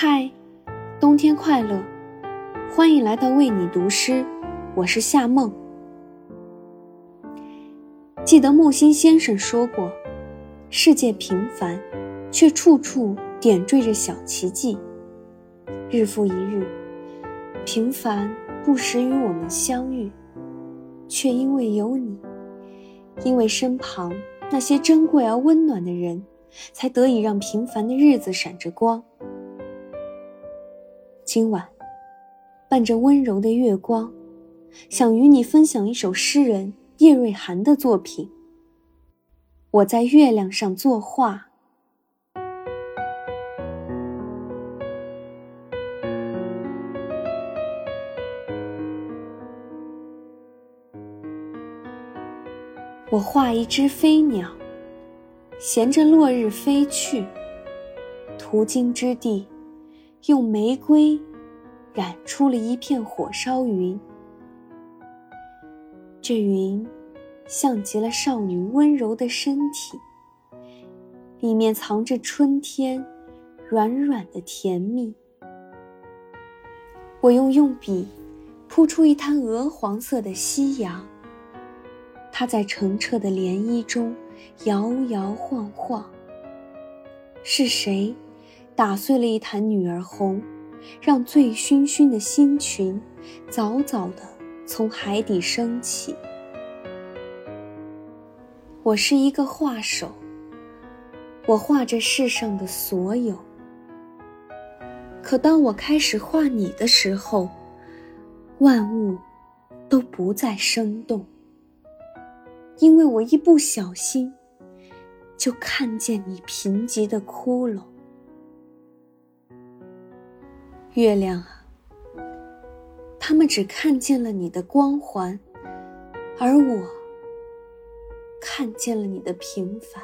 嗨，冬天快乐！欢迎来到为你读诗，我是夏梦。记得木心先生说过：“世界平凡，却处处点缀着小奇迹。”日复一日，平凡不时与我们相遇，却因为有你，因为身旁那些珍贵而温暖的人，才得以让平凡的日子闪着光。今晚，伴着温柔的月光，想与你分享一首诗人叶瑞涵的作品。我在月亮上作画，我画一只飞鸟，衔着落日飞去，途经之地。用玫瑰染出了一片火烧云，这云像极了少女温柔的身体，里面藏着春天软软的甜蜜。我用用笔铺出一滩鹅黄色的夕阳，它在澄澈的涟漪中摇摇晃晃。是谁？打碎了一坛女儿红，让醉醺醺的星群早早的从海底升起。我是一个画手，我画着世上的所有。可当我开始画你的时候，万物都不再生动，因为我一不小心就看见你贫瘠的骷髅。月亮啊，他们只看见了你的光环，而我看见了你的平凡。